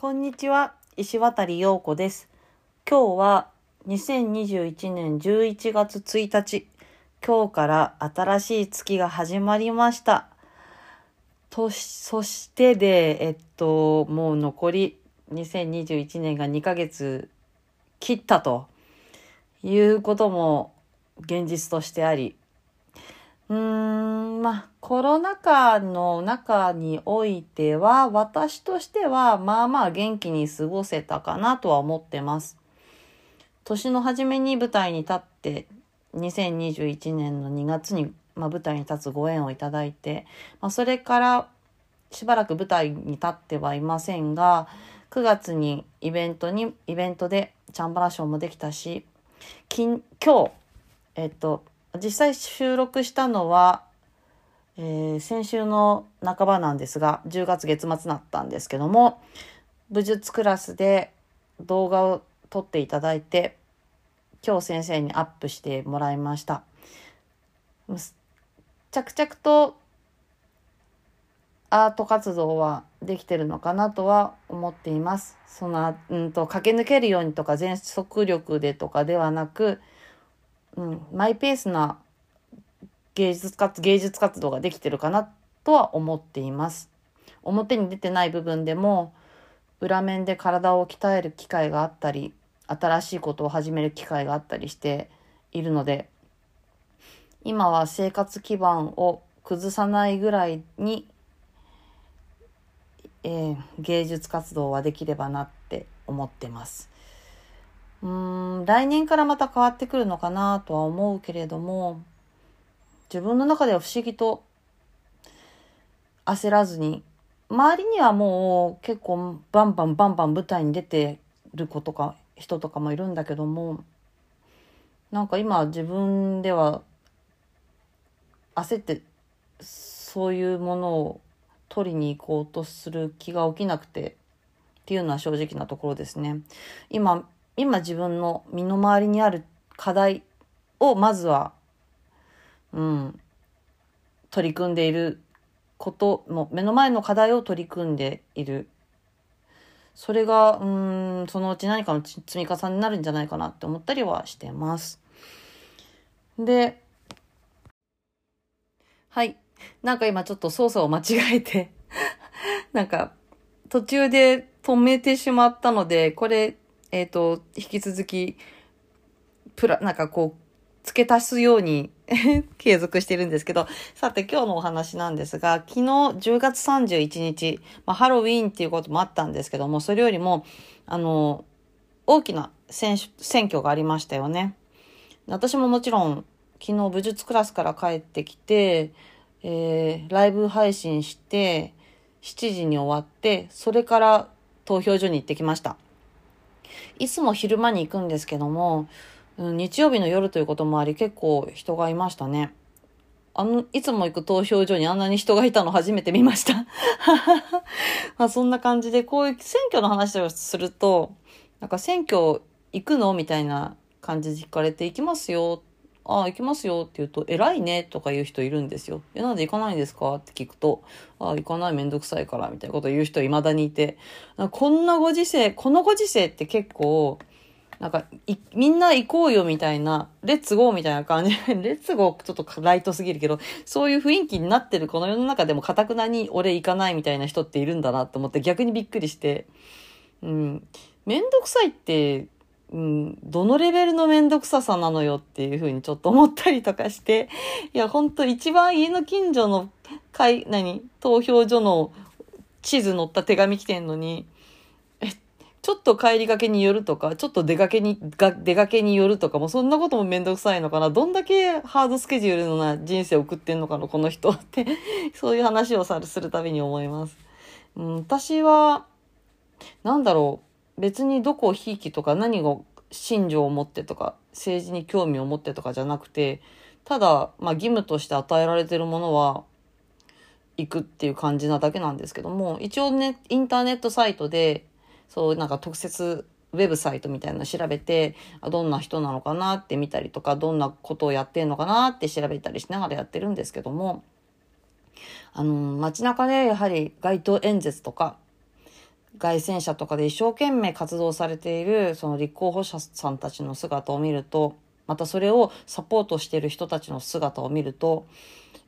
こんにちは、石渡陽子です。今日は2021年11月1日、今日から新しい月が始まりました。とし、そしてで、えっと、もう残り2021年が2ヶ月切ったということも現実としてあり、うーん、まあ、コロナ禍の中においては、私としては、まあまあ元気に過ごせたかなとは思ってます。年の初めに舞台に立って、2021年の2月に、まあ、舞台に立つご縁をいただいて、まあ、それからしばらく舞台に立ってはいませんが、9月にイベントに、イベントでチャンバラショーもできたし、今今日、えっと、実際収録したのは、えー先週の半ばなんですが、10月月末だったんですけども、武術クラスで動画を撮っていただいて、今日先生にアップしてもらいました。着々とアート活動はできてるのかなとは思っています。その、うんと、駆け抜けるようにとか全速力でとかではなく、うん、マイペースな芸術活芸術活動ができてるかなとは思っています。表に出てない部分でも裏面で体を鍛える機会があったり新しいことを始める機会があったりしているので今は生活基盤を崩さないぐらいに、えー芸術活動はできればなって思ってます。うーん来年からまた変わってくるのかなとは思うけれども自分の中では不思議と焦らずに周りにはもう結構バンバンバンバン舞台に出てる子とか人とかもいるんだけどもなんか今自分では焦ってそういうものを取りに行こうとする気が起きなくてっていうのは正直なところですね。今今自分の身の回りにある課題をまずはうん、取り組んでいることも目の前の課題を取り組んでいるそれがうんそのうち何かの積み重ねになるんじゃないかなって思ったりはしてます。ではいなんか今ちょっと操作を間違えて なんか途中で止めてしまったのでこれえっ、と引き続きプラなんかこう付け足すように 継続してるんですけど、さて今日のお話なんですが、昨日10月31日、まあ、ハロウィーンっていうこともあったんですけども、それよりも、あの、大きな選選挙がありましたよね。私ももちろん、昨日武術クラスから帰ってきて、えーライブ配信して、7時に終わって、それから投票所に行ってきました。いつも昼間に行くんですけども、うん日曜日の夜ということもあり結構人がいましたね。あの、いつも行く投票所にあんなに人がいたの初めて見ました。まあそんな感じで、こういう選挙の話をすると、なんか選挙行くのみたいな感じで聞かれて、行きますよ。ああ、行きますよって言うと、偉いねとか言う人いるんですよ。え、なんで行かないんですか？って聞くと、ああ、行かないめんどくさいから、みたいなことを言う人未だにいて、こんなご時世、このご時世って結構、なんか、みんな行こうよみたいな、レッツゴーみたいな感じ。レッツゴーちょっとライトすぎるけど、そういう雰囲気になってるこの世の中でも、かたくなに俺行かないみたいな人っているんだなと思って逆にびっくりして、うん。めんどくさいって、うん、どのレベルのめんどくささなのよっていうふうにちょっと思ったりとかして、いや、ほんと一番家の近所の会、何投票所の地図載った手紙来てんのに、えちょっと帰りがけに寄るとか、ちょっと出かけに、が出かけに寄るとかも、そんなこともめんどくさいのかな。どんだけハードスケジュールのな人生送ってんのかな、この人って。そういう話をさするたびに思います。うん、私は、なんだろう。別にどこをひいきとか、何を信条を持ってとか、政治に興味を持ってとかじゃなくて、ただ、まあ義務として与えられてるものは、行くっていう感じなだけなんですけども、一応ね、インターネットサイトで、そう、なんか特設ウェブサイトみたいなの調べて、どんな人なのかなって見たりとか、どんなことをやってんのかなって調べたりしながらやってるんですけども、あの、街中でやはり街頭演説とか、外戦車とかで一生懸命活動されているその立候補者さんたちの姿を見るとまたそれをサポートしてる人たちの姿を見ると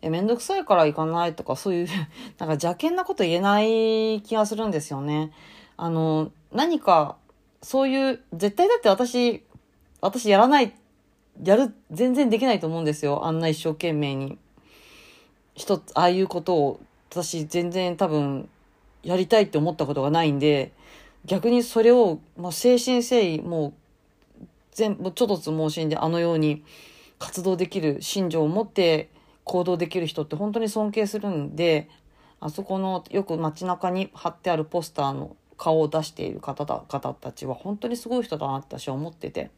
えめんどくさいから行かないとかそういう なんか邪険なこと言えない気がするんですよね。あの何かそういう絶対だって私私やらないやる全然できないと思うんですよあんな一生懸命に一つああいうことを私全然多分やりたいって思ったことがないんで、逆にそれを、まあ、精神誠意、もう、全部、ちょっとつ盲信であのように活動できる信条を持って行動できる人って本当に尊敬するんで、あそこのよく街中に貼ってあるポスターの顔を出している方だ方たちは本当にすごい人だなって私は思ってて。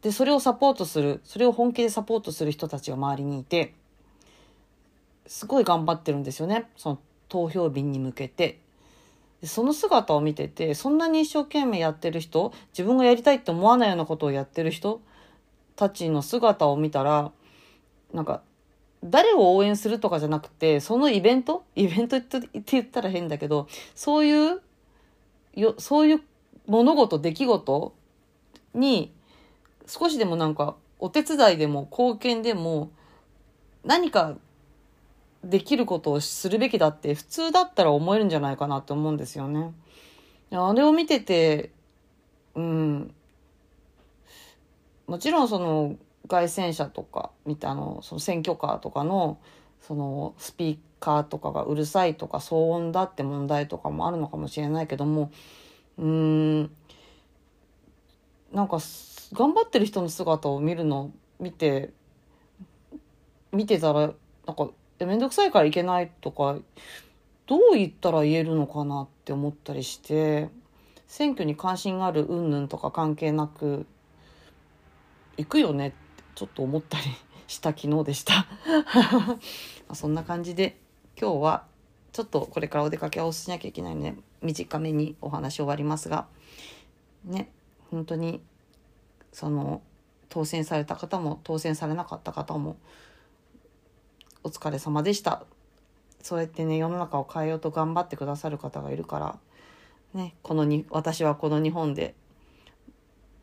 で、それをサポートする、それを本気でサポートする人たちが周りにいて、すごい頑張ってるんですよね。その投票日に向けて。その姿を見てて、そんなに一生懸命やってる人、自分がやりたいって思わないようなことをやってる人たちの姿を見たら、なんか、誰を応援するとかじゃなくて、そのイベントイベントって言ったら変だけど、そういう、よ、そういう物事、出来事に、少しでもなんか、お手伝いでも貢献でも、何かできることをするべきだって普通だったら思えるんじゃないかなって思うんですよね。あれを見てて、うん、もちろんその外戦車とか見たあのその選挙カーとかのそのスピーカーとかがうるさいとか騒音だって問題とかもあるのかもしれないけどもうんなんか頑張ってる人の姿を見るの見て見てたらなんかめんどくさいから行けないとかどう言ったら言えるのかなって思ったりして選挙に関心がある云々とか関係なく行くよねってちょっと思ったりした昨日でした。そんな感じで今日はちょっとこれからお出かけをしなきゃいけないので短めにお話終わりますがね本当にその当選された方も当選されなかった方もお疲れ様でした。そうやってね世の中を変えようと頑張ってくださる方がいるからねこのに私はこの日本で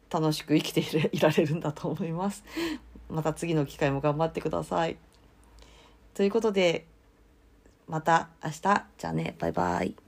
楽しく生きて いられるんだと思います。また次の機会も頑張ってください。ということでまた明日。じゃあねバイバイ。